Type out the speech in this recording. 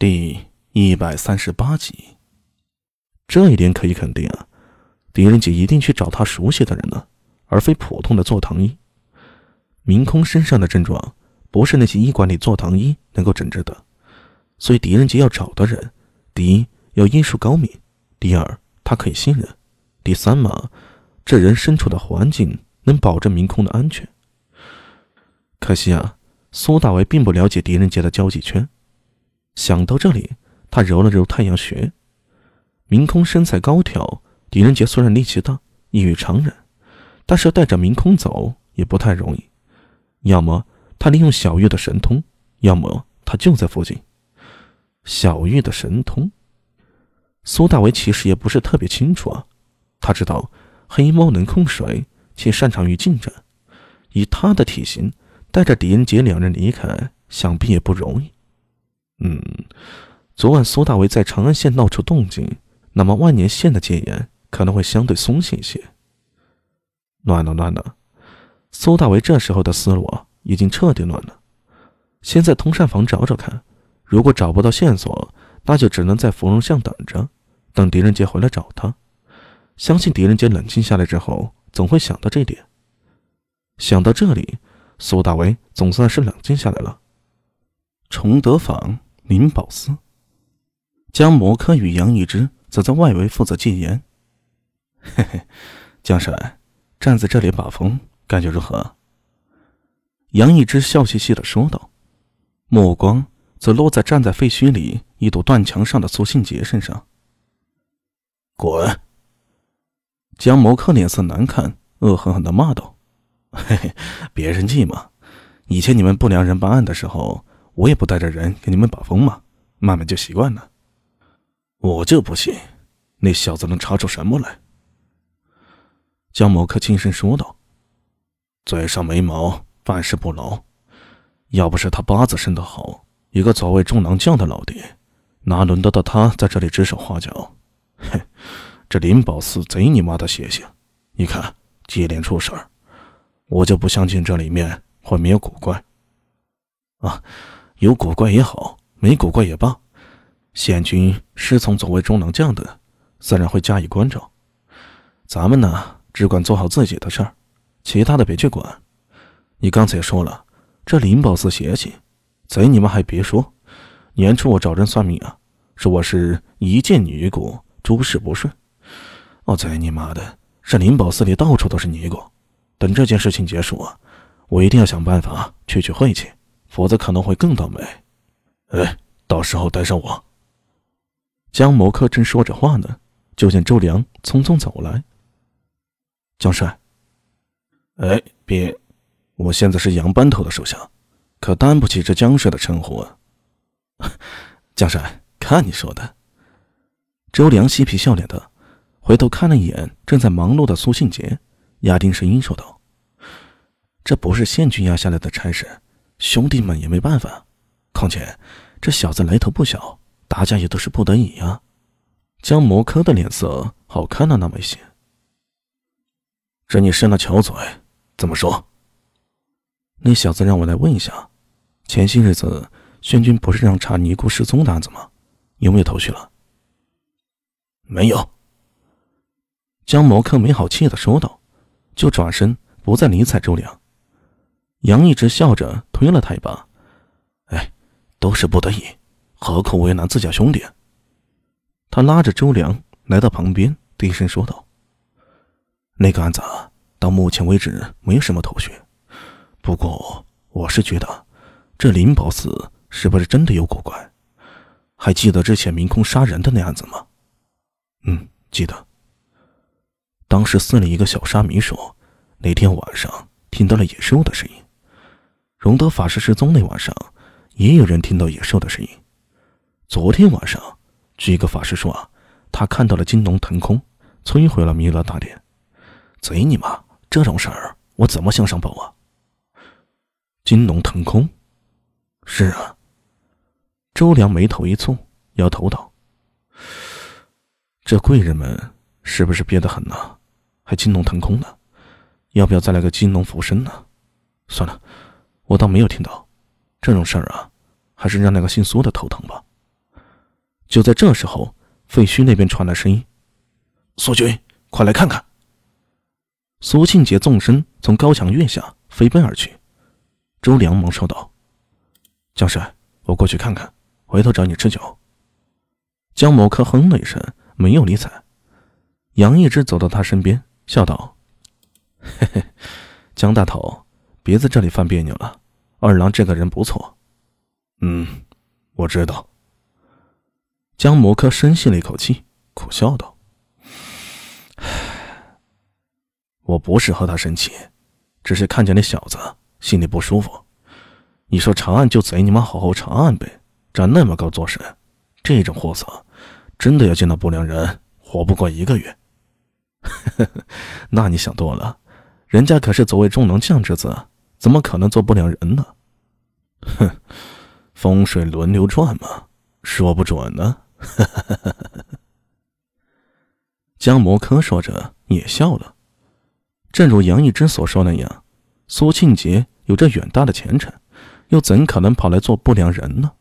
第一百三十八集。这一点可以肯定啊，狄仁杰一定去找他熟悉的人了，而非普通的坐堂医。明空身上的症状不是那些医馆里坐堂医能够诊治的，所以狄仁杰要找的人，第一要医术高明，第二他可以信任，第三嘛，这人身处的环境能保证明空的安全。可惜啊，苏大为并不了解狄仁杰的交际圈。想到这里，他揉了揉太阳穴。明空身材高挑，狄仁杰虽然力气大，异于常人，但是带着明空走也不太容易。要么他利用小玉的神通，要么他就在附近。小玉的神通，苏大为其实也不是特别清楚啊。他知道黑猫能控水，且擅长于近战，以他的体型，带着狄仁杰两人离开，想必也不容易。嗯，昨晚苏大为在长安县闹出动静，那么万年县的戒严可能会相对松懈一些。乱了，乱了！苏大为这时候的思路，已经彻底乱了。先在通善坊找找看，如果找不到线索，那就只能在芙蓉巷等着，等狄仁杰回来找他。相信狄仁杰冷静下来之后，总会想到这点。想到这里，苏大为总算是冷静下来了。崇德坊。林宝思，江摩柯与杨一之则在外围负责戒严。嘿嘿，江帅站在这里把风，感觉如何？杨一之笑嘻嘻的说道，目光则落在站在废墟里一堵断墙上的苏信杰身上。滚！江摩柯脸色难看，恶狠狠的骂道：“ 嘿嘿，别生气嘛，以前你们不良人办案的时候。”我也不带着人给你们把风嘛，慢慢就习惯了。我就不信那小子能查出什么来。江某可轻声说道：“嘴上没毛，办事不牢。要不是他八字生得好，一个左卫中郎将的老爹，哪轮得到他在这里指手画脚？哼，这灵宝寺贼你妈的邪性！你看，接连出事儿，我就不相信这里面会没有古怪。啊！”有古怪也好，没古怪也罢，县军是从左卫中郎将的，自然会加以关照。咱们呢，只管做好自己的事儿，其他的别去管。你刚才也说了，这灵宝寺邪气，贼你们还别说。年初我找人算命啊，说我是一见尼姑，诸事不顺。哦，贼你妈的，这灵宝寺里到处都是尼姑。等这件事情结束啊，我一定要想办法去去晦气。否则可能会更倒霉。哎，到时候带上我。江某克正说着话呢，就见周良匆匆走来。江帅，哎，别，我现在是杨班头的手下，可担不起这江帅的称呼啊。江帅，看你说的。周良嬉皮笑脸的，回头看了一眼正在忙碌的苏信杰，压低声音说道：“这不是县军压下来的差事。”兄弟们也没办法，况且这小子来头不小，大家也都是不得已呀。江摩柯的脸色好看了那么一些。这你伸了巧嘴，怎么说？那小子让我来问一下，前些日子宣军不是让查尼姑失踪的案子吗？有没有头绪了？没有。江摩柯没好气的说道，就转身不再理睬周良。杨一直笑着推了他一把，哎，都是不得已，何苦为难自家兄弟？他拉着周良来到旁边，低声说道：“那个案子到目前为止没有什么头绪，不过我是觉得这灵宝寺是不是真的有古怪？还记得之前明空杀人的那案子吗？嗯，记得。当时寺里一个小沙弥说，那天晚上听到了野兽的声音。”荣德法师失踪那晚上，也有人听到野兽的声音。昨天晚上，据一个法师说啊，他看到了金龙腾空，摧毁了弥勒大殿。贼你妈！这种事儿我怎么向上报啊？金龙腾空，是啊。周良眉头一蹙，摇头道：“这贵人们是不是憋得很呢？还金龙腾空呢？要不要再来个金龙附身呢？算了。”我倒没有听到，这种事儿啊，还是让那个姓苏的头疼吧。就在这时候，废墟那边传来声音：“苏军，快来看看！”苏庆杰纵身从高墙跃下，飞奔而去。周良忙说道：“江帅，我过去看看，回头找你吃酒。”江某可哼了一声，没有理睬。杨一之走到他身边，笑道：“嘿嘿，江大头，别在这里犯别扭了。二郎这个人不错。”“嗯，我知道。”江摩柯深吸了一口气，苦笑道：“我不是和他生气，只是看见那小子心里不舒服。你说长安就贼你妈好好长安呗，长那么高做甚？这种货色，真的要见到不良人，活不过一个月。那你想多了，人家可是所谓中能将之子，怎么可能做不良人呢？哼，风水轮流转嘛，说不准呢。江摩柯说着也笑了。正如杨一之所说那样，苏庆杰有着远大的前程，又怎可能跑来做不良人呢？